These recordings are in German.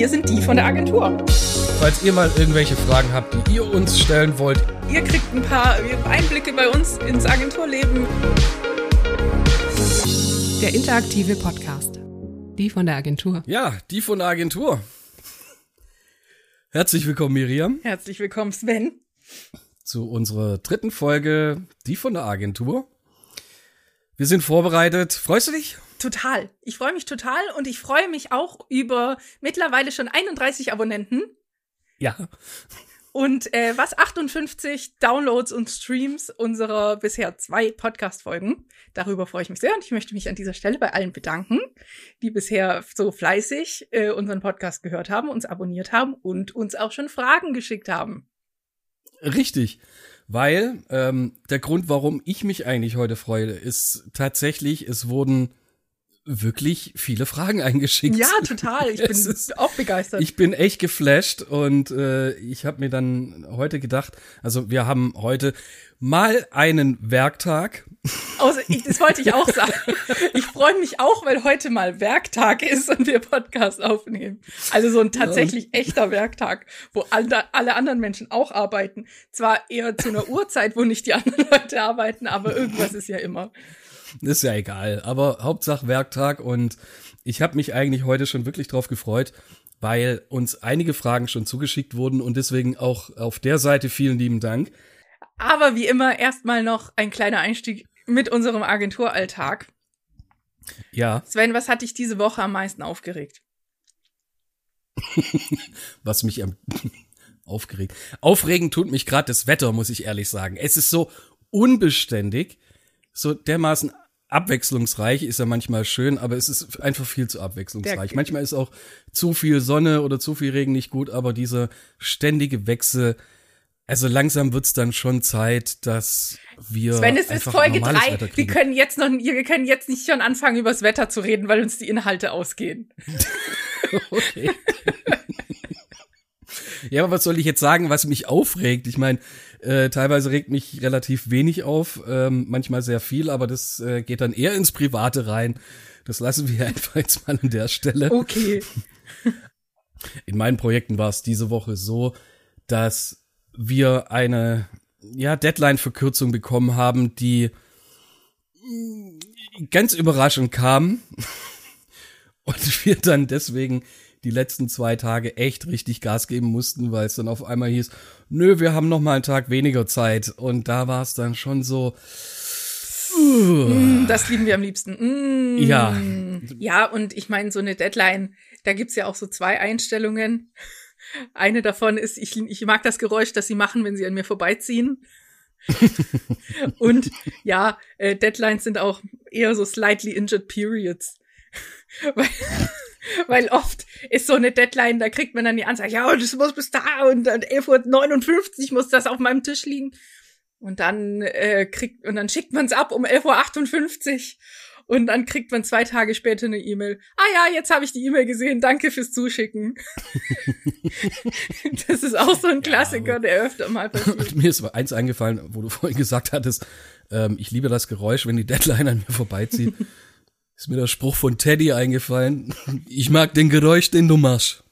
wir sind die von der Agentur. Falls ihr mal irgendwelche Fragen habt, die ihr uns stellen wollt, Ihr kriegt ein paar Einblicke bei uns ins Agenturleben. Der interaktive Podcast. Die von der Agentur. ja, die von der Agentur. Herzlich willkommen, Miriam, Herzlich willkommen, Sven. zu unserer dritten Folge, die von der Agentur. Wir sind vorbereitet. Freust du dich? Total. Ich freue mich total und ich freue mich auch über mittlerweile schon 31 Abonnenten Ja. und äh, was 58 Downloads und Streams unserer bisher zwei Podcast-Folgen. Darüber freue ich mich sehr und ich möchte mich an dieser Stelle bei allen bedanken, die bisher so fleißig äh, unseren Podcast gehört haben, uns abonniert haben und uns auch schon Fragen geschickt haben. Richtig. Weil ähm, der Grund, warum ich mich eigentlich heute freue, ist tatsächlich, es wurden wirklich viele Fragen eingeschickt. Ja, total. Ich bin ist- auch begeistert. Ich bin echt geflasht und äh, ich habe mir dann heute gedacht, also wir haben heute mal einen Werktag. Außer, ich, das wollte ich auch sagen. Ich freue mich auch, weil heute mal Werktag ist und wir Podcast aufnehmen. Also so ein tatsächlich echter Werktag, wo alle, alle anderen Menschen auch arbeiten. Zwar eher zu einer Uhrzeit, wo nicht die anderen Leute arbeiten, aber irgendwas ist ja immer. Ist ja egal, aber Hauptsache Werktag und ich habe mich eigentlich heute schon wirklich drauf gefreut, weil uns einige Fragen schon zugeschickt wurden und deswegen auch auf der Seite vielen lieben Dank. Aber wie immer erstmal noch ein kleiner Einstieg mit unserem Agenturalltag. Ja, Sven, was hat dich diese Woche am meisten aufgeregt? was mich am aufgeregt. Aufregend tut mich gerade das Wetter, muss ich ehrlich sagen. Es ist so unbeständig, so dermaßen abwechslungsreich ist ja manchmal schön, aber es ist einfach viel zu abwechslungsreich. Der- manchmal ist auch zu viel Sonne oder zu viel Regen nicht gut, aber dieser ständige Wechsel, also langsam wird's dann schon Zeit, dass wir Sven, es ist Folge normales drei. Wetter Wir kriegen. können jetzt noch, wir können jetzt nicht schon anfangen, übers Wetter zu reden, weil uns die Inhalte ausgehen. Okay. ja, aber was soll ich jetzt sagen, was mich aufregt? Ich meine, äh, teilweise regt mich relativ wenig auf, ähm, manchmal sehr viel, aber das äh, geht dann eher ins Private rein. Das lassen wir einfach jetzt mal an der Stelle. Okay. In meinen Projekten war es diese Woche so, dass wir eine ja, Deadline-Verkürzung bekommen haben, die mm, ganz überraschend kam. Und wir dann deswegen die letzten zwei Tage echt richtig Gas geben mussten, weil es dann auf einmal hieß, nö, wir haben noch mal einen Tag weniger Zeit. Und da war es dann schon so, Das lieben wir am liebsten. Mm. Ja. Ja, und ich meine, so eine Deadline, da gibt's ja auch so zwei Einstellungen. Eine davon ist, ich, ich mag das Geräusch, das sie machen, wenn sie an mir vorbeiziehen. und ja, äh, Deadlines sind auch eher so slightly injured periods. weil, weil oft ist so eine Deadline, da kriegt man dann die Ansage, ja, das muss bis da und dann 11.59 Uhr muss das auf meinem Tisch liegen. Und dann äh, kriegt und dann schickt man es ab um 11.58 Uhr und dann kriegt man zwei Tage später eine E-Mail. Ah ja, jetzt habe ich die E-Mail gesehen. Danke fürs Zuschicken. das ist auch so ein Klassiker, der öfter mal passiert. Mir ist eins eingefallen, wo du vorhin gesagt hattest, ähm, ich liebe das Geräusch, wenn die Deadline an mir vorbeizieht. Ist mir der Spruch von Teddy eingefallen. Ich mag den Geräusch, den du machst,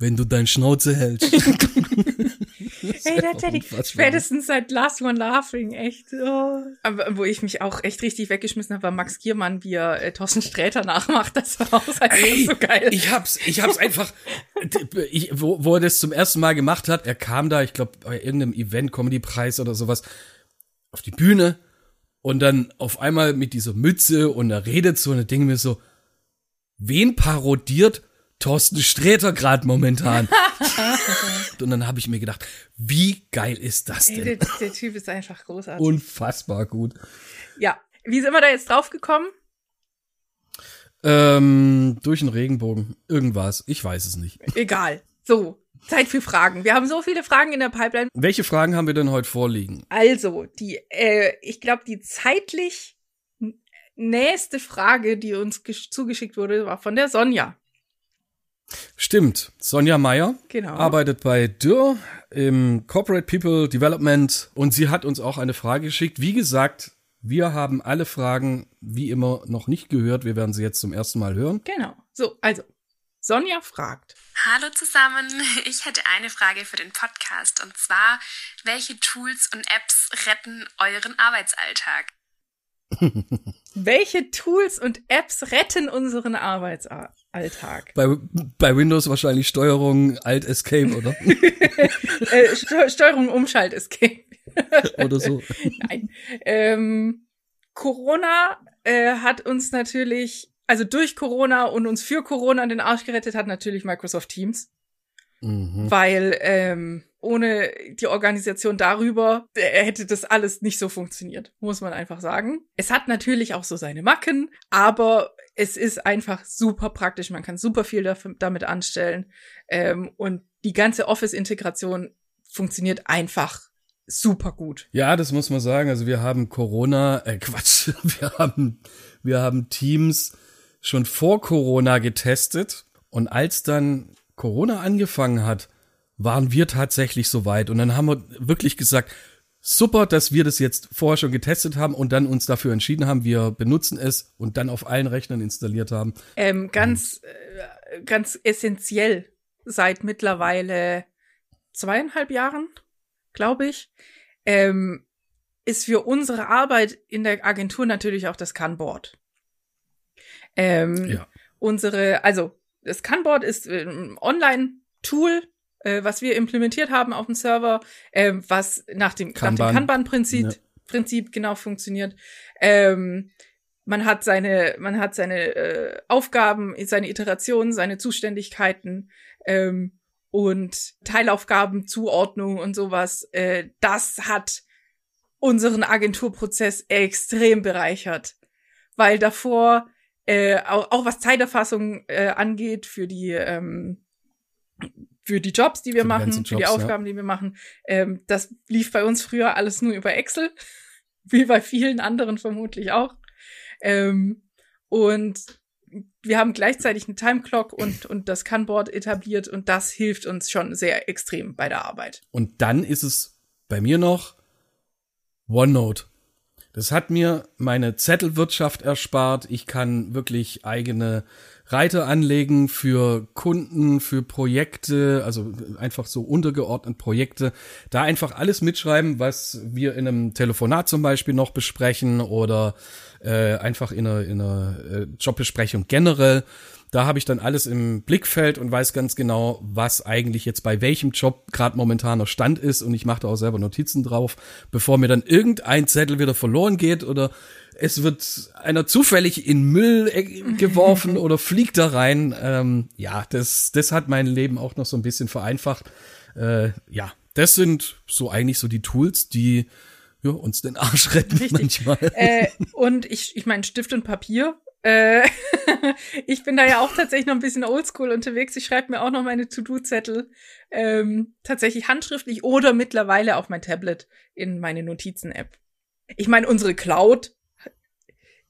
wenn du dein Schnauze hältst. Hey, der Teddy, spätestens seit Last One Laughing, echt. Oh. Aber wo ich mich auch echt richtig weggeschmissen habe, war Max Giermann, wie er äh, Thorsten Sträter nachmacht. Das war auch Ey, so geil. Ich hab's, ich hab's einfach, ich, wo, wo er das zum ersten Mal gemacht hat, er kam da, ich glaube, bei irgendeinem Event, Comedy-Preis oder sowas, auf die Bühne und dann auf einmal mit dieser Mütze und er redet so und er denke mir so, wen parodiert Thorsten Sträter gerade momentan? und dann habe ich mir gedacht, wie geil ist das Ey, denn? der, der Typ ist einfach großartig. Unfassbar gut. ja, wie sind wir da jetzt drauf gekommen? Ähm, durch den Regenbogen, irgendwas, ich weiß es nicht. Egal. So, Zeit für Fragen. Wir haben so viele Fragen in der Pipeline. Welche Fragen haben wir denn heute vorliegen? Also, die, äh, ich glaube, die zeitlich nächste Frage, die uns gesch- zugeschickt wurde, war von der Sonja. Stimmt. Sonja Meyer Genau. arbeitet bei Dürr im Corporate People Development und sie hat uns auch eine Frage geschickt. Wie gesagt, wir haben alle Fragen wie immer noch nicht gehört. Wir werden sie jetzt zum ersten Mal hören. Genau. So, also, Sonja fragt. Hallo zusammen, ich hätte eine Frage für den Podcast und zwar, welche Tools und Apps retten euren Arbeitsalltag? welche Tools und Apps retten unseren Arbeitsalltag? Bei, bei Windows wahrscheinlich Steuerung Alt Escape, oder? äh, Steuerung Umschalt Escape. oder so. Nein. Ähm, Corona äh, hat uns natürlich also durch Corona und uns für Corona den Arsch gerettet hat natürlich Microsoft Teams. Mhm. Weil ähm, ohne die Organisation darüber äh, hätte das alles nicht so funktioniert, muss man einfach sagen. Es hat natürlich auch so seine Macken, aber es ist einfach super praktisch. Man kann super viel dafür, damit anstellen. Ähm, und die ganze Office-Integration funktioniert einfach super gut. Ja, das muss man sagen. Also wir haben Corona, äh Quatsch, wir haben, wir haben Teams schon vor Corona getestet und als dann Corona angefangen hat, waren wir tatsächlich so weit und dann haben wir wirklich gesagt, super, dass wir das jetzt vorher schon getestet haben und dann uns dafür entschieden haben, wir benutzen es und dann auf allen Rechnern installiert haben. Ähm, ganz, äh, ganz essentiell seit mittlerweile zweieinhalb Jahren, glaube ich, ähm, ist für unsere Arbeit in der Agentur natürlich auch das Kanboard. Ähm, ja. Unsere, also das Kanboard ist ein Online-Tool, äh, was wir implementiert haben auf dem Server, äh, was nach dem Kanban. Kanban-Prinzip ja. Prinzip genau funktioniert. Ähm, man hat seine, man hat seine äh, Aufgaben, seine Iterationen, seine Zuständigkeiten ähm, und Teilaufgaben, Zuordnung und sowas. Äh, das hat unseren Agenturprozess extrem bereichert, weil davor äh, auch, auch was Zeiterfassung äh, angeht für die ähm, für die Jobs, die wir für machen, Jobs, für die Aufgaben, ja. die wir machen. Ähm, das lief bei uns früher alles nur über Excel, wie bei vielen anderen vermutlich auch. Ähm, und wir haben gleichzeitig eine Timeclock und, und das Kanboard etabliert und das hilft uns schon sehr extrem bei der Arbeit. Und dann ist es bei mir noch OneNote. Das hat mir meine Zettelwirtschaft erspart. Ich kann wirklich eigene Reiter anlegen für Kunden, für Projekte, also einfach so untergeordnet Projekte. Da einfach alles mitschreiben, was wir in einem Telefonat zum Beispiel noch besprechen oder äh, einfach in einer, in einer äh, Jobbesprechung generell. Da habe ich dann alles im Blickfeld und weiß ganz genau, was eigentlich jetzt bei welchem Job gerade momentaner Stand ist und ich mache da auch selber Notizen drauf, bevor mir dann irgendein Zettel wieder verloren geht oder es wird einer zufällig in Müll äh, geworfen oder fliegt da rein. Ähm, ja, das, das hat mein Leben auch noch so ein bisschen vereinfacht. Äh, ja, das sind so eigentlich so die Tools, die ja, uns den Arsch retten Richtig. manchmal. Äh, und ich, ich meine, Stift und Papier äh, ich bin da ja auch tatsächlich noch ein bisschen oldschool unterwegs. Ich schreibe mir auch noch meine To-Do-Zettel ähm, tatsächlich handschriftlich oder mittlerweile auf mein Tablet in meine Notizen-App. Ich meine, unsere Cloud,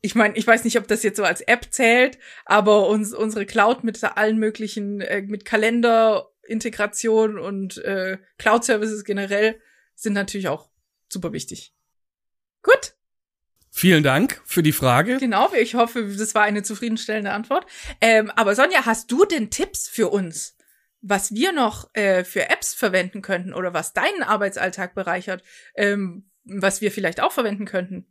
ich meine, ich weiß nicht, ob das jetzt so als App zählt, aber uns, unsere Cloud mit allen möglichen, äh, mit Kalender, Integration und äh, Cloud-Services generell sind natürlich auch super wichtig. Gut, Vielen Dank für die Frage. Genau, ich hoffe, das war eine zufriedenstellende Antwort. Ähm, aber Sonja, hast du denn Tipps für uns, was wir noch äh, für Apps verwenden könnten oder was deinen Arbeitsalltag bereichert, ähm, was wir vielleicht auch verwenden könnten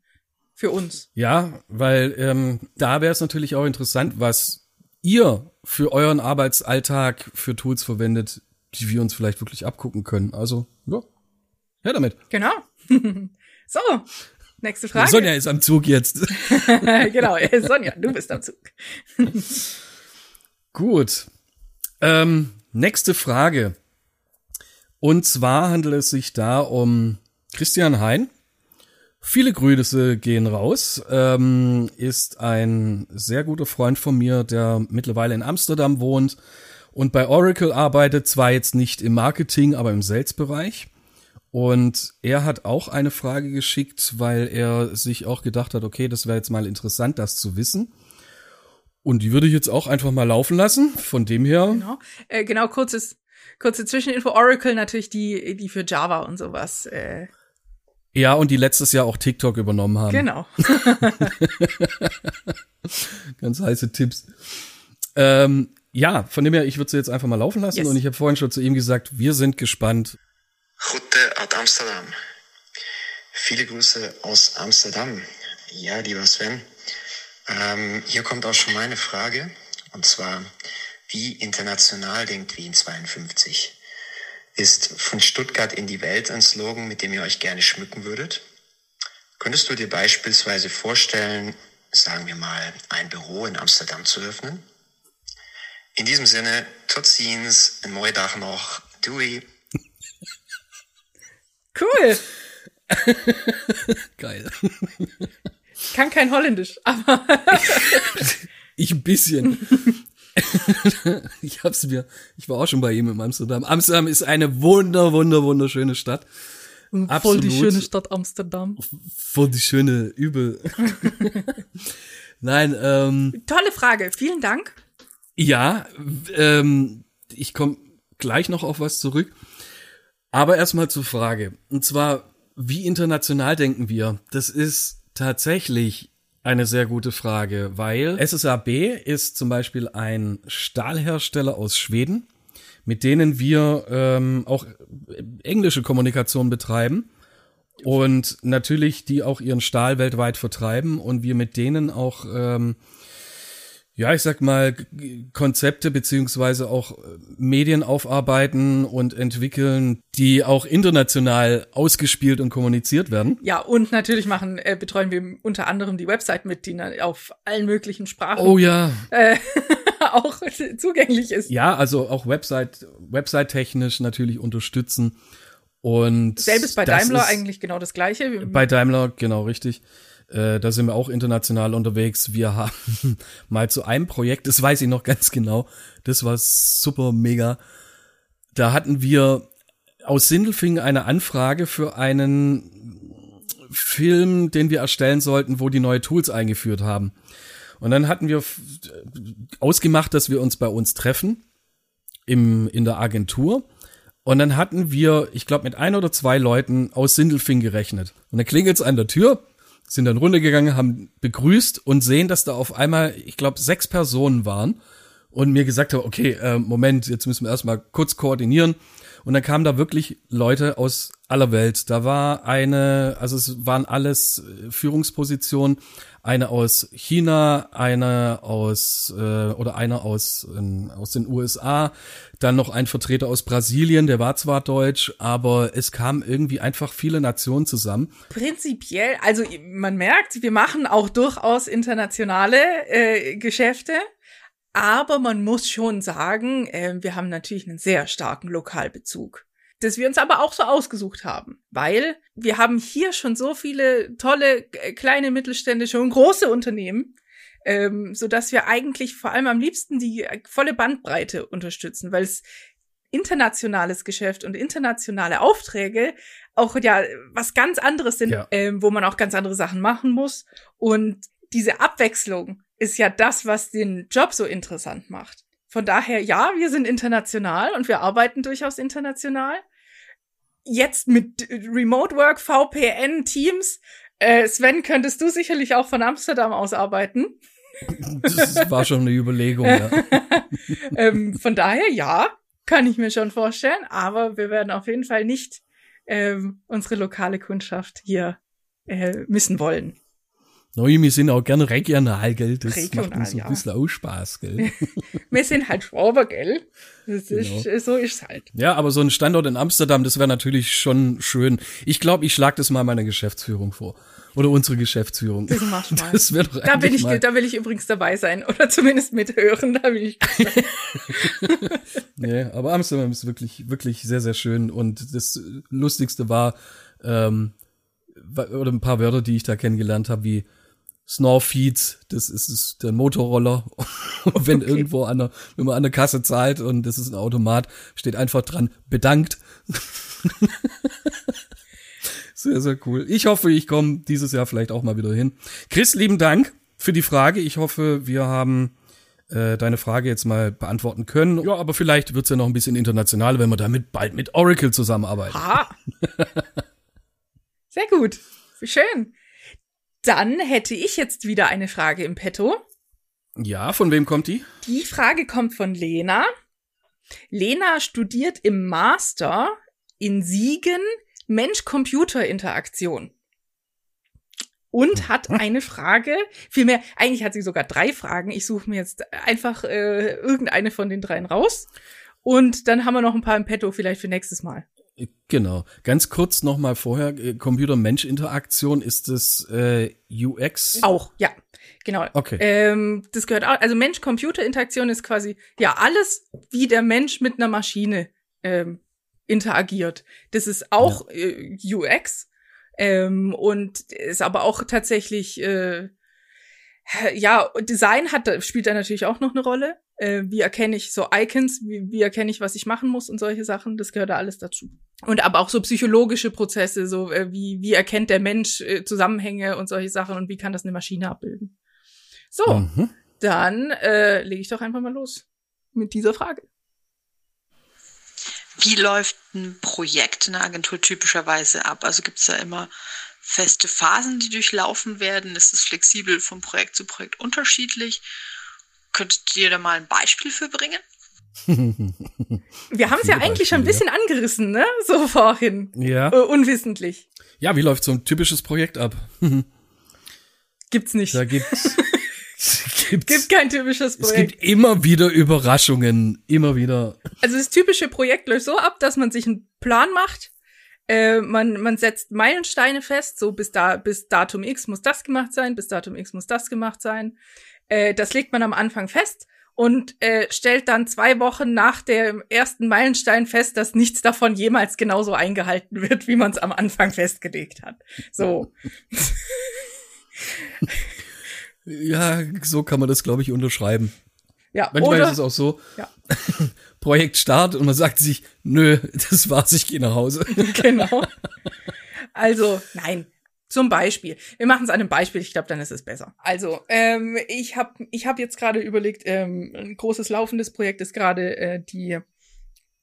für uns? Ja, weil ähm, da wäre es natürlich auch interessant, was ihr für euren Arbeitsalltag für Tools verwendet, die wir uns vielleicht wirklich abgucken können. Also, ja, ja damit. Genau. so, Nächste Frage. Sonja ist am Zug jetzt. genau, Sonja, du bist am Zug. Gut. Ähm, nächste Frage. Und zwar handelt es sich da um Christian Hein. Viele Grüße gehen raus. Ähm, ist ein sehr guter Freund von mir, der mittlerweile in Amsterdam wohnt und bei Oracle arbeitet, zwar jetzt nicht im Marketing, aber im Sales-Bereich. Und er hat auch eine Frage geschickt, weil er sich auch gedacht hat, okay, das wäre jetzt mal interessant, das zu wissen. Und die würde ich jetzt auch einfach mal laufen lassen. Von dem her. Genau, äh, genau kurzes, kurze Zwischeninfo. Oracle natürlich die, die für Java und sowas. Äh. Ja, und die letztes Jahr auch TikTok übernommen haben. Genau. Ganz heiße Tipps. Ähm, ja, von dem her, ich würde sie jetzt einfach mal laufen lassen Yes. und ich habe vorhin schon zu ihm gesagt, wir sind gespannt. Groete uit Amsterdam. Viele Grüße aus Amsterdam. Ja, lieber Sven. Ähm, hier kommt auch schon meine Frage. Und zwar, wie international denkt Wien 52? Ist von Stuttgart in die Welt ein Slogan, mit dem ihr euch gerne schmücken würdet? Könntest du dir beispielsweise vorstellen, sagen wir mal, ein Büro in Amsterdam zu öffnen? In diesem Sinne, tot ziens, een mooie dag nog. Doei. Cool. Geil. Ich kann kein Holländisch, aber Ich ein bisschen. ich hab's mir, ich war auch schon bei ihm in Amsterdam. Amsterdam ist eine wunder, wunder, wunderschöne Stadt. voll Absolut. die schöne Stadt Amsterdam. Voll die schöne Übel. Nein, ähm, Tolle Frage. Vielen Dank. ja, ähm, ich komme gleich noch auf was zurück. Aber erstmal zur Frage. Und zwar, wie international denken wir? Das ist tatsächlich eine sehr gute Frage, weil SSAB ist zum Beispiel ein Stahlhersteller aus Schweden, mit denen wir ähm, auch englische Kommunikation betreiben und natürlich die auch ihren Stahl weltweit vertreiben und wir mit denen auch ähm, ja, ich sag mal, Konzepte beziehungsweise auch äh, Medien aufarbeiten und entwickeln, die auch international ausgespielt und kommuniziert werden. Ja, und natürlich machen, äh, betreuen wir unter anderem die Website mit, die auf allen möglichen Sprachen Oh ja. äh, auch zugänglich ist. Ja, also auch Website, Website-technisch natürlich unterstützen. Und Selbes bei Daimler ist- eigentlich genau das Gleiche. Bei Daimler, genau richtig. Äh, da sind wir auch international unterwegs. Wir haben mal zu einem Projekt, das weiß ich noch ganz genau, das war super mega. Da hatten wir aus Sindelfingen eine Anfrage für einen Film, den wir erstellen sollten, wo die neue Tools eingeführt haben. Und dann hatten wir f- ausgemacht, dass wir uns bei uns treffen im, in der Agentur. Und dann hatten wir, ich glaube, mit ein oder zwei Leuten aus Sindelfing gerechnet. Und dann klingelt's an der Tür, sind dann runtergegangen, haben begrüßt und sehen, dass da auf einmal, ich glaube, sechs Personen waren und mir gesagt haben, okay, äh, Moment, jetzt müssen wir erstmal kurz koordinieren. Und dann kamen da wirklich Leute aus aller Welt. Da war eine, also es waren alles äh, Führungspositionen, eine aus China, eine aus äh, oder eine aus ähm, aus den USA, dann noch ein Vertreter aus Brasilien, der war zwar deutsch, aber es kamen irgendwie einfach viele Nationen zusammen. Prinzipiell, also man merkt, wir machen auch durchaus internationale äh, Geschäfte, aber man muss schon sagen, äh, wir haben natürlich einen sehr starken Lokalbezug. Das wir uns aber auch so ausgesucht haben, weil wir haben hier schon so viele tolle äh, kleine mittelständische und große Unternehmen, ähm, so dass wir eigentlich vor allem am liebsten die äh, volle Bandbreite unterstützen, weil es internationales Geschäft und internationale Aufträge auch ja was ganz anderes sind, Ja. ähm, wo man auch ganz andere Sachen machen muss. Und diese Abwechslung ist ja das, was den Job so interessant macht. Von daher, ja, wir sind international und wir arbeiten durchaus international. Jetzt mit Remote Work, VPN, Teams. Äh, Sven, könntest du sicherlich auch von Amsterdam aus arbeiten. Das war schon eine Überlegung, ja. ähm, von daher, ja, kann ich mir schon vorstellen. Aber wir werden auf jeden Fall nicht ähm, unsere lokale Kundschaft hier äh, missen wollen. Neu, wir sind auch gerne regional, gell? Das Regional, macht uns so ein ja. bisschen auch Spaß, gell? Wir sind halt Schwaber, gell? Das ist, Genau. so ist halt. Ja, aber so ein Standort in Amsterdam, das wäre natürlich schon schön. Ich glaube, ich schlag das mal meiner Geschäftsführung vor. Oder unsere Geschäftsführung. Das machst du mal. Das wäre doch Da bin ich, mal, da will ich übrigens dabei sein oder zumindest mithören. Da bin ich. nee, aber Amsterdam ist wirklich, wirklich sehr, sehr schön. Und das Lustigste war, ähm, oder ein paar Wörter, die ich da kennengelernt habe, wie Snorfeeds, das ist, ist der Motorroller. Und wenn irgendwo an der, wenn man an der Kasse zahlt und das ist ein Automat, steht einfach dran, bedankt. sehr, sehr cool. Ich hoffe, ich komme dieses Jahr vielleicht auch mal wieder hin. Chris, lieben Dank für die Frage. Ich hoffe, wir haben äh, deine Frage jetzt mal beantworten können. Ja, aber vielleicht wird's ja noch ein bisschen international, wenn wir damit bald mit Oracle zusammenarbeiten. Ha! Sehr gut. Schön. Dann hätte ich jetzt wieder eine Frage im Petto. Ja, von wem kommt die? Die Frage kommt von Lena. Lena studiert im Master in Siegen Mensch-Computer-Interaktion. Und hat eine Frage, vielmehr, eigentlich hat sie sogar drei Fragen. Ich suche mir jetzt einfach äh, irgendeine von den dreien raus. Und dann haben wir noch ein paar im Petto vielleicht für nächstes Mal. Genau. Ganz kurz nochmal vorher, äh, Computer-Mensch-Interaktion, ist das äh, UX? Auch, ja. Genau. Okay. Ähm, das gehört auch, also Mensch-Computer-Interaktion ist quasi, ja, alles, wie der Mensch mit einer Maschine ähm, interagiert. Das ist auch ja. äh, UX ähm, und ist aber auch tatsächlich, äh, ja, Design hat, spielt da natürlich auch noch eine Rolle. Äh, wie erkenne ich so Icons, wie, wie erkenne ich, was ich machen muss und solche Sachen, das gehört da alles dazu. Und aber auch so psychologische Prozesse, so äh, wie, wie erkennt der Mensch äh, Zusammenhänge und solche Sachen und wie kann das eine Maschine abbilden. So, mhm. dann äh, lege ich doch einfach mal los mit dieser Frage. Wie läuft ein Projekt in der Agentur typischerweise ab? Also gibt es da immer feste Phasen, die durchlaufen werden? Ist es flexibel von Projekt zu Projekt unterschiedlich? Könntet ihr da mal ein Beispiel für bringen? Wir haben es ja eigentlich schon ein bisschen angerissen, ne? So vorhin. Ja. Uh, unwissentlich. Ja, wie läuft so ein typisches Projekt ab? Gibt's nicht. Da gibt's gibt, gibt kein typisches Projekt. Es gibt immer wieder Überraschungen, immer wieder. Also das typische Projekt läuft so ab, dass man sich einen Plan macht. Äh, man, man setzt Meilensteine fest, so bis da, bis Datum X muss das gemacht sein, bis Datum X muss das gemacht sein. Äh, das legt man am Anfang fest und äh, stellt dann zwei Wochen nach dem ersten Meilenstein fest, dass nichts davon jemals genauso eingehalten wird, wie man es am Anfang festgelegt hat. So. Ja, so kann man das, glaube ich, unterschreiben. Ja, Manchmal oder, ist es auch so, ja. Projekt Start und man sagt sich, nö, das war's, ich gehe nach Hause. genau. Also, nein. Zum Beispiel. Wir machen es an einem Beispiel, ich glaube, dann ist es besser. Also, ähm, ich habe ich hab jetzt gerade überlegt, ähm, ein großes laufendes Projekt ist gerade äh, die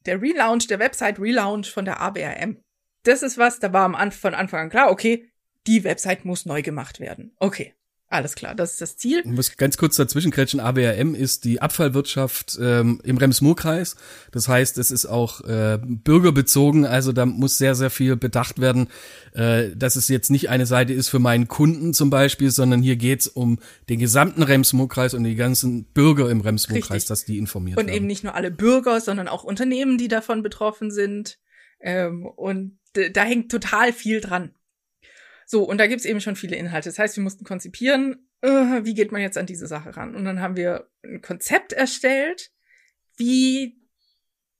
der Relaunch, der Website Relaunch von der ABRM. Das ist was, da war am Anfang, von Anfang an klar, okay, die Website muss neu gemacht werden. Okay. Alles klar, das ist das Ziel. Ich muss ganz kurz dazwischen kretschen. ABRM ist die Abfallwirtschaft ähm, im Rems-Murr-Kreis. Das heißt, es ist auch äh, bürgerbezogen. Also da muss sehr, sehr viel bedacht werden, äh, dass es jetzt nicht eine Seite ist für meinen Kunden zum Beispiel, sondern hier geht's um den gesamten Rems-Murr-Kreis und die ganzen Bürger im Rems-Murr-Kreis, dass die informiert und werden. Und eben nicht nur alle Bürger, sondern auch Unternehmen, die davon betroffen sind. Ähm, und da hängt total viel dran. So, und da gibt's eben schon viele Inhalte. Das heißt, wir mussten konzipieren, uh, wie geht man jetzt an diese Sache ran? Und dann haben wir ein Konzept erstellt, wie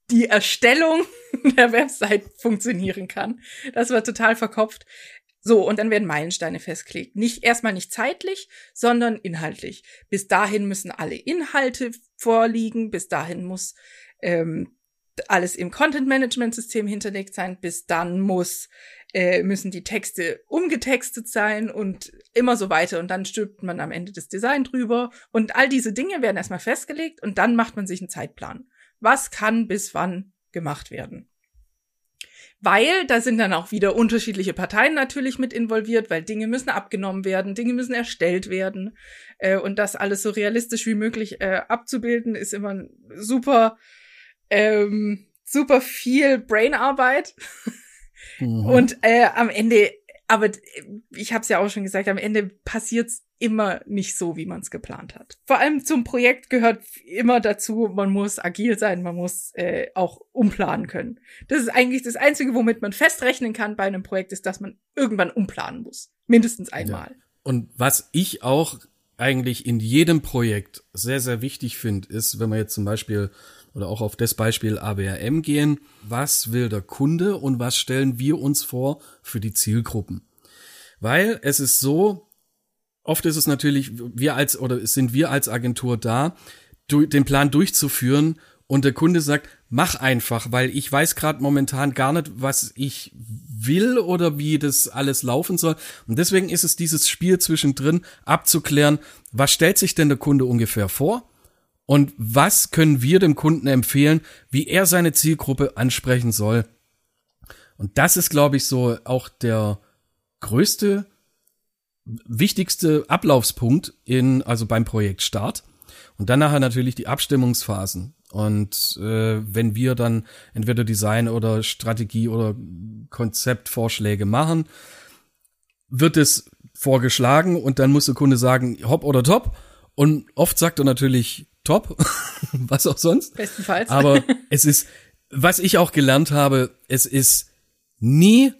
die Erstellung der Website funktionieren kann. Das war total verkopft. So, und dann werden Meilensteine festgelegt. Nicht erstmal nicht zeitlich, sondern inhaltlich. Bis dahin müssen alle Inhalte vorliegen, bis dahin muss ähm, alles im Content-Management-System hinterlegt sein, bis dann muss äh, müssen die Texte umgetextet sein und immer so weiter. Und dann stülpt man am Ende das Design drüber. Und all diese Dinge werden erstmal festgelegt und dann macht man sich einen Zeitplan. Was kann bis wann gemacht werden? Weil da sind dann auch wieder unterschiedliche Parteien natürlich mit involviert, weil Dinge müssen abgenommen werden, Dinge müssen erstellt werden. Äh, und das alles so realistisch wie möglich äh, abzubilden, ist immer super, ähm, super viel Brainarbeit. Mhm. Und äh, am Ende, aber ich habe es ja auch schon gesagt, am Ende passiert's immer nicht so, wie man es geplant hat. Vor allem zum Projekt gehört immer dazu, man muss agil sein, man muss äh, auch umplanen können. Das ist eigentlich das Einzige, womit man festrechnen kann bei einem Projekt, ist, dass man irgendwann umplanen muss. Mindestens einmal. Ja. Und was ich auch eigentlich in jedem Projekt sehr, sehr wichtig finde, ist, wenn man jetzt zum Beispiel oder auch auf das Beispiel ABRM gehen, was will der Kunde und was stellen wir uns vor für die Zielgruppen? Weil es ist so, oft ist es natürlich, wir als, oder sind wir als Agentur da, den Plan durchzuführen und der Kunde sagt, mach einfach, weil ich weiß gerade momentan gar nicht, was ich will oder wie das alles laufen soll. Und deswegen ist es dieses Spiel zwischendrin abzuklären, was stellt sich denn der Kunde ungefähr vor? Und was können wir dem Kunden empfehlen, wie er seine Zielgruppe ansprechen soll? Und das ist, glaube ich, so auch der größte, wichtigste Ablaufspunkt in, also beim Projekt Start. Und dann nachher natürlich die Abstimmungsphasen. Und äh, wenn wir dann entweder Design oder Strategie oder Konzeptvorschläge machen, wird es vorgeschlagen und dann muss der Kunde sagen, hopp oder top. Und oft sagt er natürlich top, was auch sonst. Bestenfalls. Aber es ist, was ich auch gelernt habe, es ist nie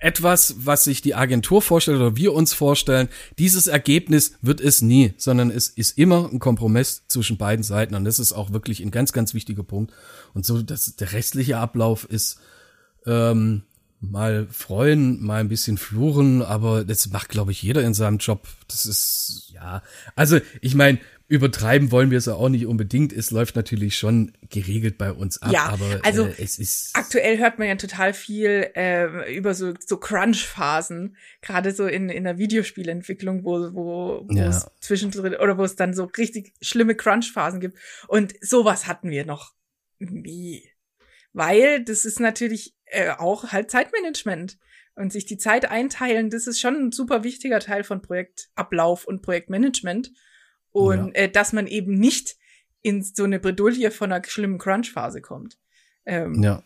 etwas, was sich die Agentur vorstellt oder wir uns vorstellen. Dieses Ergebnis wird es nie, sondern es ist immer ein Kompromiss zwischen beiden Seiten und das ist auch wirklich ein ganz, ganz wichtiger Punkt. Und so, dass der restliche Ablauf ist ähm, mal freuen, mal ein bisschen fluchen, aber das macht, glaube ich, jeder in seinem Job. Das ist, ja, also ich meine, übertreiben wollen wir es ja auch nicht unbedingt. Es läuft natürlich schon geregelt bei uns ab, Ja, aber also äh, es ist Aktuell hört man ja total viel äh, über so, so Crunch-Phasen, gerade so in, in der Videospielentwicklung, wo, wo, wo Ja. es zwischendrin oder wo es dann so richtig schlimme Crunch-Phasen gibt. Und sowas hatten wir noch nie. Weil das ist natürlich äh, auch halt Zeitmanagement. Und sich die Zeit einteilen, das ist schon ein super wichtiger Teil von Projektablauf und Projektmanagement. Und äh, dass man eben nicht in so eine Bredouille von einer schlimmen Crunch-Phase kommt. Ähm, ja.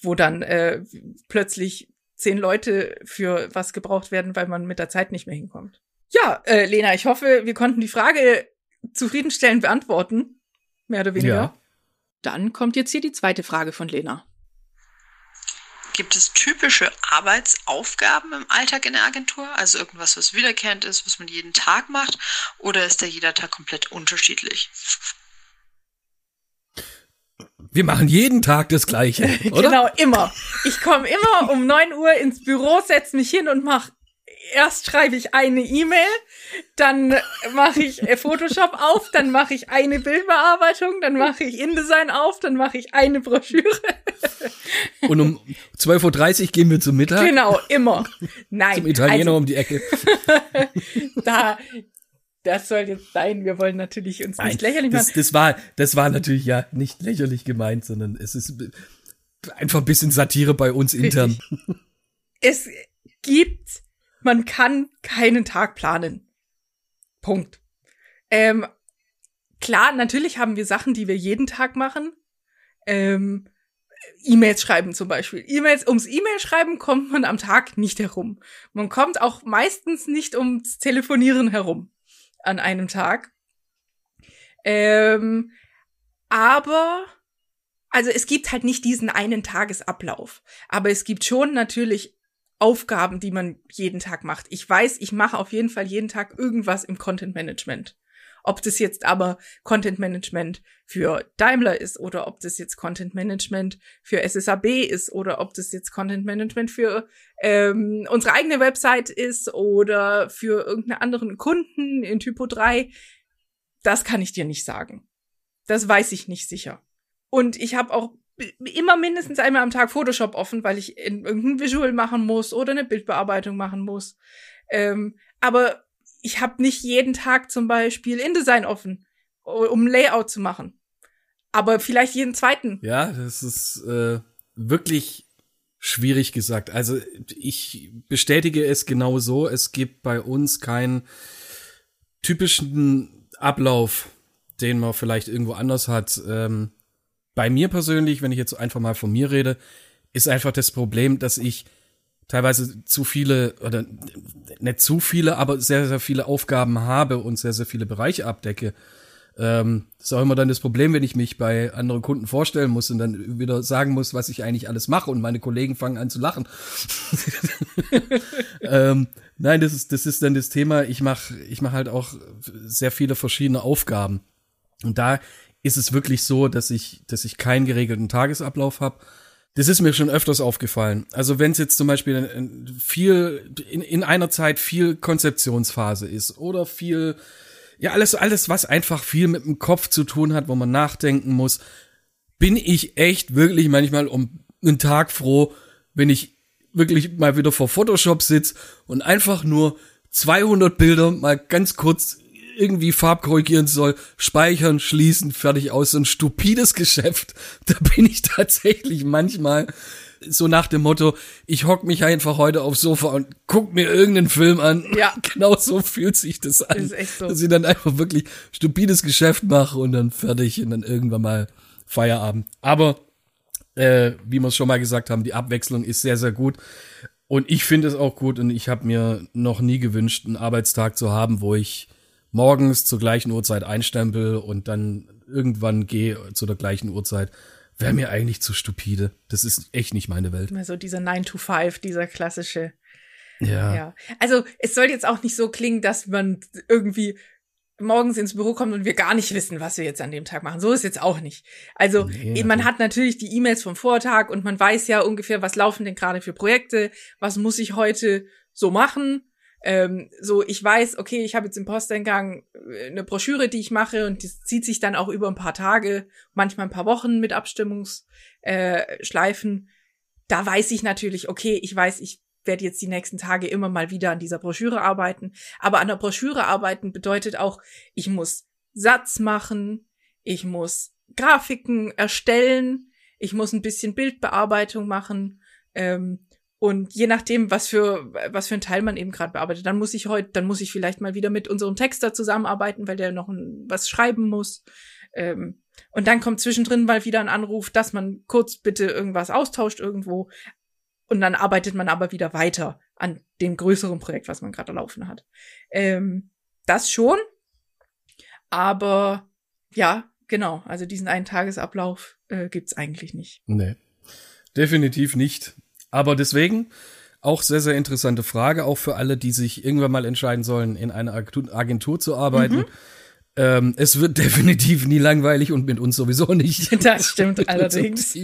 wo dann äh, plötzlich zehn Leute für was gebraucht werden, weil man mit der Zeit nicht mehr hinkommt. Ja, äh, Lena, ich hoffe, wir konnten die Frage zufriedenstellend beantworten. Mehr oder weniger. Ja. Dann kommt jetzt hier die zweite Frage von Lena. Gibt es typische Arbeitsaufgaben im Alltag in der Agentur? Also irgendwas, was wiederkehrend ist, was man jeden Tag macht? Oder ist da jeder Tag komplett unterschiedlich? Wir machen jeden Tag das Gleiche, oder? Genau, immer. Ich komme immer um neun Uhr ins Büro, setz mich hin und mach. Erst schreibe ich eine E-Mail, dann mache ich äh, Photoshop auf, dann mache ich eine Bildbearbeitung, dann mache ich InDesign auf, dann mache ich eine Broschüre. Und um 12.30 Uhr gehen wir zum Mittag. Genau, immer. Nein, Zum Italiener also, um die Ecke. da, das soll jetzt sein. Wir wollen natürlich uns nicht lächerlich das, machen. das war, das war natürlich ja nicht lächerlich gemeint, sondern es ist einfach ein bisschen Satire bei uns intern. Es gibt, man kann keinen Tag planen. Punkt. Ähm, klar, natürlich haben wir Sachen, die wir jeden Tag machen. Ähm, E-Mails schreiben zum Beispiel. E-Mails, ums E-Mail schreiben kommt man am Tag nicht herum. Man kommt auch meistens nicht ums Telefonieren herum an einem Tag. Ähm, aber, also es gibt halt nicht diesen einen Tagesablauf. Aber es gibt schon natürlich Aufgaben, die man jeden Tag macht. Ich weiß, ich mache auf jeden Fall jeden Tag irgendwas im Content Management. Ob das jetzt aber Content Management für Daimler ist oder ob das jetzt Content Management für SSAB ist oder ob das jetzt Content Management für ähm, unsere eigene Website ist oder für irgendeinen anderen Kunden in Typo 3, das kann ich dir nicht sagen. Das weiß ich nicht sicher. Und ich habe auch immer mindestens einmal am Tag Photoshop offen, weil ich in irgendein Visual machen muss oder eine Bildbearbeitung machen muss. Ähm, aber ich habe nicht jeden Tag zum Beispiel InDesign offen, um Layout zu machen. Aber vielleicht jeden zweiten. Ja, das ist äh, wirklich schwierig gesagt. Also ich bestätige es genau so. Es gibt bei uns keinen typischen Ablauf, den man vielleicht irgendwo anders hat. Ähm, bei mir persönlich, wenn ich jetzt einfach mal von mir rede, ist einfach das Problem, dass ich teilweise zu viele oder nicht zu viele, aber sehr, sehr viele Aufgaben habe und sehr, sehr viele Bereiche abdecke. Ähm, das ist auch immer dann das Problem, wenn ich mich bei anderen Kunden vorstellen muss und dann wieder sagen muss, was ich eigentlich alles mache und meine Kollegen fangen an zu lachen. ähm, nein, das ist, das ist dann das Thema. Ich mache ich mach halt auch sehr viele verschiedene Aufgaben. Und da ist es wirklich so, dass ich, dass ich keinen geregelten Tagesablauf habe. Das ist mir schon öfters aufgefallen. Also wenn es jetzt zum Beispiel viel in, in einer Zeit viel Konzeptionsphase ist oder viel ja alles alles was einfach viel mit dem Kopf zu tun hat, wo man nachdenken muss, bin ich echt wirklich manchmal um einen Tag froh, wenn ich wirklich mal wieder vor Photoshop sitz und einfach nur 200 Bilder mal ganz kurz irgendwie farbkorrigieren soll, speichern, schließen, fertig aus. So ein stupides Geschäft. Da bin ich tatsächlich manchmal so nach dem Motto, ich hock mich einfach heute aufs Sofa und guck mir irgendeinen Film an. Ja. Genau so fühlt sich das an. Das ist echt so. Dass ich dann einfach wirklich stupides Geschäft mache und dann fertig und dann irgendwann mal Feierabend. Aber äh, wie wir es schon mal gesagt haben, die Abwechslung ist sehr, sehr gut. Und ich finde es auch gut und ich habe mir noch nie gewünscht, einen Arbeitstag zu haben, wo ich morgens zur gleichen Uhrzeit einstempel und dann irgendwann gehe zu der gleichen Uhrzeit. Wäre mir eigentlich zu stupide. Das ist echt nicht meine Welt. Also dieser 9 to 5, dieser klassische. Ja. Ja. Also es soll jetzt auch nicht so klingen, dass man irgendwie morgens ins Büro kommt und wir gar nicht wissen, was wir jetzt an dem Tag machen. So ist jetzt auch nicht. Also Nee, man natürlich. hat natürlich die E-Mails vom Vortag und man weiß ja ungefähr, was laufen denn gerade für Projekte, was muss ich heute so machen. Ähm, so, ich weiß, okay, ich habe jetzt im Posteingang äh, eine Broschüre, die ich mache und das zieht sich dann auch über ein paar Tage, manchmal ein paar Wochen mit Abstimmungsschleifen. Äh, da weiß ich natürlich, okay, ich weiß, ich werde jetzt die nächsten Tage immer mal wieder an dieser Broschüre arbeiten. Aber an der Broschüre arbeiten bedeutet auch, ich muss Satz machen, ich muss Grafiken erstellen, ich muss ein bisschen Bildbearbeitung machen. Ähm, und je nachdem, was für was für ein Teil man eben gerade bearbeitet, dann muss ich heute, dann muss ich vielleicht mal wieder mit unserem Texter zusammenarbeiten, weil der noch ein, was schreiben muss. Ähm, und dann kommt zwischendrin mal wieder ein Anruf, dass man kurz bitte irgendwas austauscht irgendwo. Und dann arbeitet man aber wieder weiter an dem größeren Projekt, was man gerade laufen hat. Ähm, das schon. Aber ja, genau. Also diesen einen Tagesablauf äh, gibt's eigentlich nicht. Nee, definitiv nicht. Aber deswegen auch sehr, sehr interessante Frage, auch für alle, die sich irgendwann mal entscheiden sollen, in einer Agentur- zu arbeiten. Ähm, es wird definitiv nie langweilig und mit uns sowieso nicht. Das stimmt allerdings.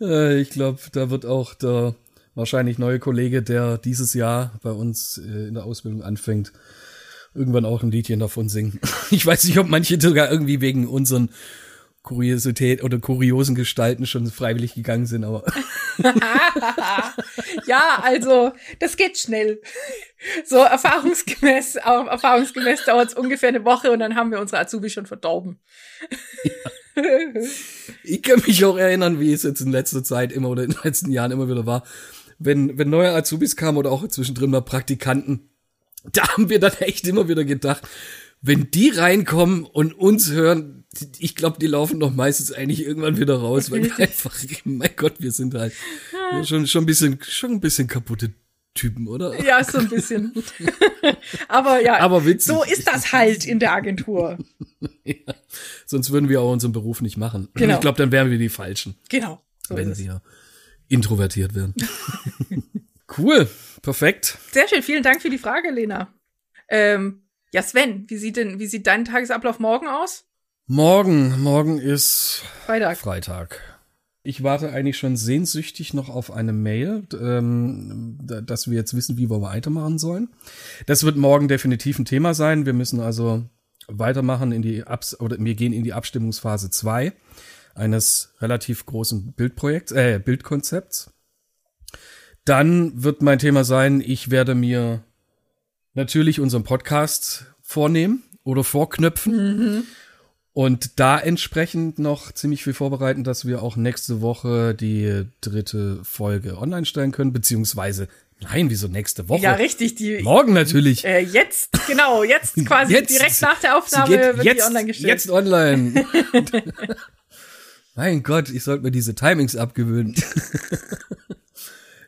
Äh, ich glaube, da wird auch der wahrscheinlich neue Kollege, der dieses Jahr bei uns äh, in der Ausbildung anfängt, irgendwann auch ein Liedchen davon singen. Ich weiß nicht, ob manche sogar irgendwie wegen unseren Kuriosität oder kuriosen Gestalten schon freiwillig gegangen sind, aber ja, also das geht schnell. So erfahrungsgemäß, auch erfahrungsgemäß dauert es ungefähr eine Woche und dann haben wir unsere Azubi schon verdorben. ich kann mich auch erinnern, wie es jetzt in letzter Zeit immer oder in den letzten Jahren immer wieder war, wenn, wenn neue Azubis kamen oder auch zwischendrin mal Praktikanten, da haben wir dann echt immer wieder gedacht, wenn die reinkommen und uns hören, ich glaube, die laufen doch meistens eigentlich irgendwann wieder raus, weil wir einfach, mein Gott, wir sind halt schon, schon ein bisschen, schon ein bisschen kaputte Typen, oder? ja, so ein bisschen. Aber ja, Aber witzig. so ist das halt in der Agentur. Sonst würden wir auch unseren Beruf nicht machen. Genau. Ich glaube, dann wären wir die Falschen, Genau. So wenn wir introvertiert wären. cool, perfekt. Sehr schön, vielen Dank für die Frage, Lena. Ähm, ja, Sven, wie sieht denn, wie sieht dein Tagesablauf morgen aus? Morgen, morgen ist Freitag. Freitag. Ich warte eigentlich schon sehnsüchtig noch auf eine Mail, ähm, da- dass wir jetzt wissen, wie wir weitermachen sollen. Das wird morgen definitiv ein Thema sein. Wir müssen also weitermachen in die Abs oder wir gehen in die Abstimmungsphase 2 eines relativ großen Bildprojekts, äh, Bildkonzepts. Dann wird mein Thema sein, ich werde mir natürlich unseren Podcast vornehmen oder vorknöpfen. Und da entsprechend noch ziemlich viel vorbereiten, dass wir auch nächste Woche die dritte Folge online stellen können, beziehungsweise, nein, wieso nächste Woche? Ja, richtig, die, Morgen natürlich. äh, jetzt, genau, jetzt quasi Jetzt. direkt nach der Aufnahme wird jetzt, die online gestellt. Jetzt online. mein Gott, ich sollte mir diese Timings abgewöhnen.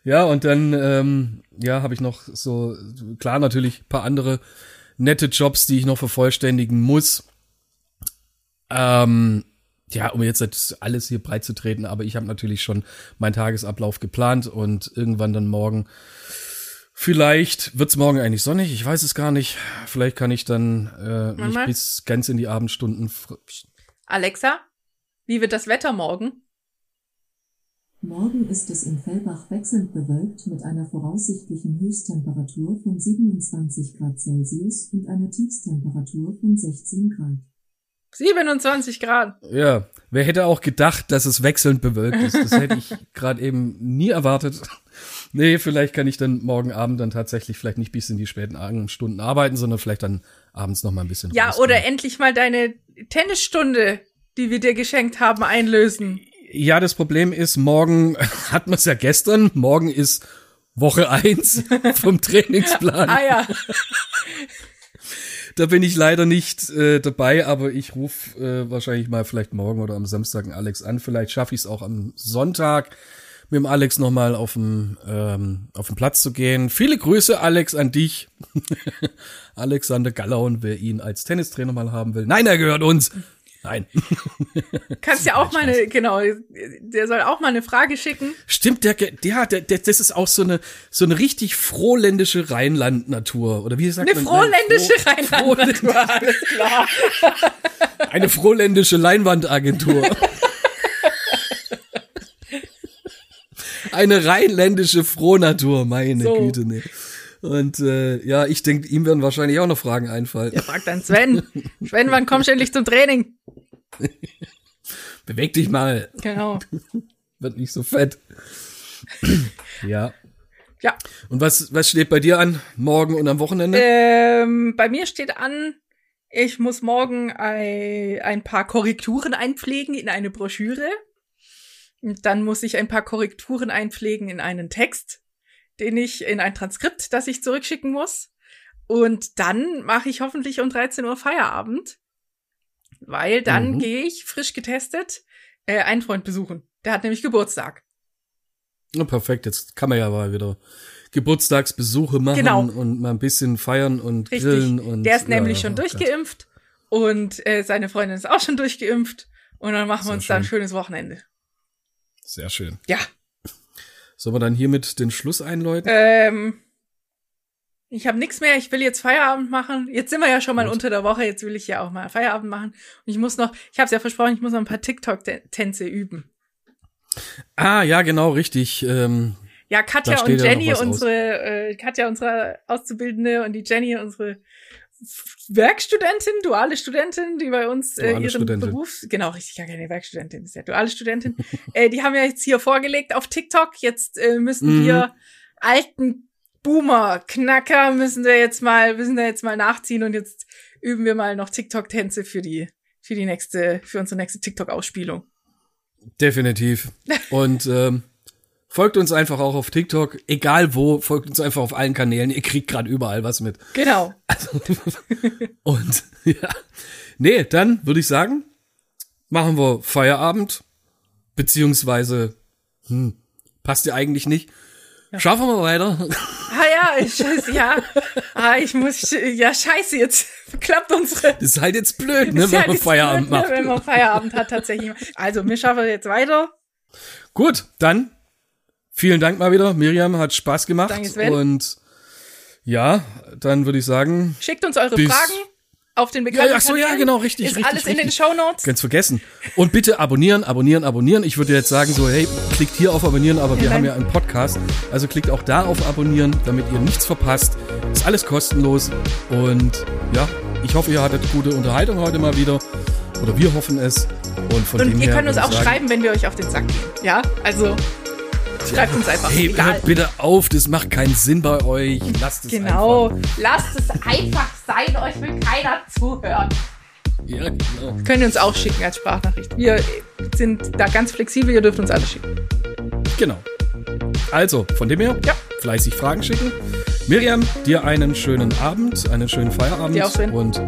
ja, und dann, ähm, ja, habe ich noch so, klar natürlich ein paar andere nette Jobs, die ich noch vervollständigen muss. Ähm, ja, um jetzt alles hier breit zu treten, aber ich habe natürlich schon meinen Tagesablauf geplant und irgendwann dann morgen Vielleicht wird's morgen eigentlich sonnig, ich weiß es gar nicht. Vielleicht kann ich dann äh, mich Mama? bis ganz in die Abendstunden. Alexa, wie wird das Wetter morgen? Morgen ist es in Fellbach wechselnd bewölkt mit einer voraussichtlichen Höchsttemperatur von 27 Grad Celsius und einer Tiefstemperatur von 16 Grad. 27 Grad. Ja, wer hätte auch gedacht, dass es wechselnd bewölkt ist? Das hätte ich gerade eben nie erwartet. Nee, vielleicht kann ich dann morgen Abend dann tatsächlich vielleicht nicht bis in die späten Abendstunden arbeiten, sondern vielleicht dann abends noch mal ein bisschen Ja, rausgehen. oder endlich mal deine Tennisstunde, die wir dir geschenkt haben, einlösen. Ja, das Problem ist, morgen hat man es ja gestern, morgen ist Woche eins vom Trainingsplan. Ah ja, Da bin ich leider nicht äh, dabei, aber ich rufe äh, wahrscheinlich mal vielleicht morgen oder am Samstag einen Alex an. Vielleicht schaffe ich es auch am Sonntag mit dem Alex nochmal auf den, ähm, auf den Platz zu gehen. Viele Grüße, Alex, an dich. Alexander Gallaun, wer ihn als Tennistrainer mal haben will. Nein, er gehört uns. Nein. kannst ja auch mal eine, genau, der soll auch mal eine Frage schicken. Stimmt, der, der, der, der, das ist auch so eine, so eine richtig frohländische Rheinland-Natur. Oder wie sagt Eine man? frohländische Nein, froh- Rheinland-Natur, alles klar. Eine frohländische Leinwandagentur. Eine rheinländische Frohnatur, meine So. Güte, nee. Und äh, ja, ich denke, ihm werden wahrscheinlich auch noch Fragen einfallen. Ja, frag dann Sven. Sven, wann kommst du endlich zum Training? Beweg dich mal, Genau. wird nicht so fett. ja. Ja. Und was, was steht bei dir an, morgen und am Wochenende? Ähm, bei mir steht an, ich muss morgen ein, ein paar Korrekturen einpflegen in eine Broschüre. Und dann muss ich ein paar Korrekturen einpflegen in einen Text, den ich in ein Transkript, das ich zurückschicken muss. Und dann mache ich hoffentlich um 13 Uhr Feierabend, weil dann Mhm. gehe ich frisch getestet äh, einen Freund besuchen. Der hat nämlich Geburtstag. Na, perfekt, jetzt kann man ja mal wieder Geburtstagsbesuche machen Genau. und mal ein bisschen feiern und Richtig. grillen. Und, Der ist nämlich ja, schon oh Gott. durchgeimpft und äh, seine Freundin ist auch schon durchgeimpft. Und dann machen wir Sehr uns da ein schön. schönes Wochenende. Sehr schön. Ja. Sollen wir dann hiermit den Schluss einläuten? Ähm, ich habe nichts mehr. Ich will jetzt Feierabend machen. Jetzt sind wir ja schon mal unter der Woche. Jetzt will ich ja auch mal Feierabend machen. Und ich muss noch, ich habe es ja versprochen, ich muss noch ein paar TikTok-Tänze üben. Ah, ja, genau, richtig. Ähm, Ja, Katja und ja Jenny, aus. unsere, äh, Katja, unsere Auszubildende und die Jenny, unsere Werkstudentin, duale Studentin, die bei uns äh, Duale ihren Studentin. Beruf, genau, richtig, ja, keine Werkstudentin, ist ja duale Studentin, äh, die haben ja jetzt hier vorgelegt auf TikTok, jetzt äh, müssen Mhm. wir alten Boomer, Knacker, müssen wir jetzt mal, müssen wir jetzt mal nachziehen und jetzt üben wir mal noch TikTok-Tänze für die, für die nächste, für unsere nächste TikTok-Ausspielung. definitiv. Und ähm, folgt uns einfach auch auf TikTok, egal wo, folgt uns einfach auf allen Kanälen. Ihr kriegt gerade überall was mit. Genau. Und ja, nee, dann würde ich sagen, machen wir Feierabend, beziehungsweise, hm, passt ja eigentlich nicht. Schaffen wir weiter. Ah ja, ich, ja, ah, ich muss, ja scheiße, jetzt klappt unsere. Das ist halt jetzt blöd, ne, wenn ja man Feierabend blöd, ne, macht. Wenn man Feierabend hat, tatsächlich. Also, wir schaffen jetzt weiter. Gut, dann vielen Dank mal wieder. Miriam hat Spaß gemacht. Danke, Sven. Und ja, dann würde ich sagen, Schickt uns eure Fragen auf den bekannten Ja, ach so, ja, genau, richtig, Ist richtig, alles in den richtig. Shownotes. ganz vergessen. Und bitte abonnieren, abonnieren, abonnieren. Ich würde jetzt sagen so, hey, klickt hier auf abonnieren, aber wir Ja, haben nein. ja einen Podcast. Also klickt auch da auf abonnieren, damit ihr nichts verpasst. Ist alles kostenlos. Und ja, ich hoffe, ihr hattet gute Unterhaltung heute mal wieder. Oder wir hoffen es. Und von Und dem ihr her könnt uns auch sagen, schreiben, wenn wir euch auf den Sack gehen. Ja, also schreibt uns einfach. Hey, egal. hört bitte auf, das macht keinen Sinn bei euch. Lasst es Genau. einfach. Lasst es einfach sein, euch will keiner zuhören. Ja, genau. Könnt ihr uns auch schicken als Sprachnachricht. Wir sind da ganz flexibel, ihr dürft uns alles schicken. Genau. Also, von dem her, Ja. fleißig Fragen schicken. Miriam, dir einen schönen Abend, einen schönen Feierabend. Dir auch, Sven. Und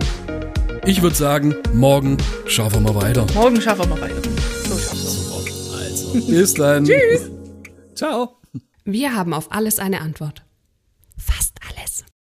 ich würde sagen, morgen schauen wir mal weiter. Morgen schaffen wir weiter. So schaffen wir. Also, bis dann. Tschüss. Ciao. Wir haben auf alles eine Antwort.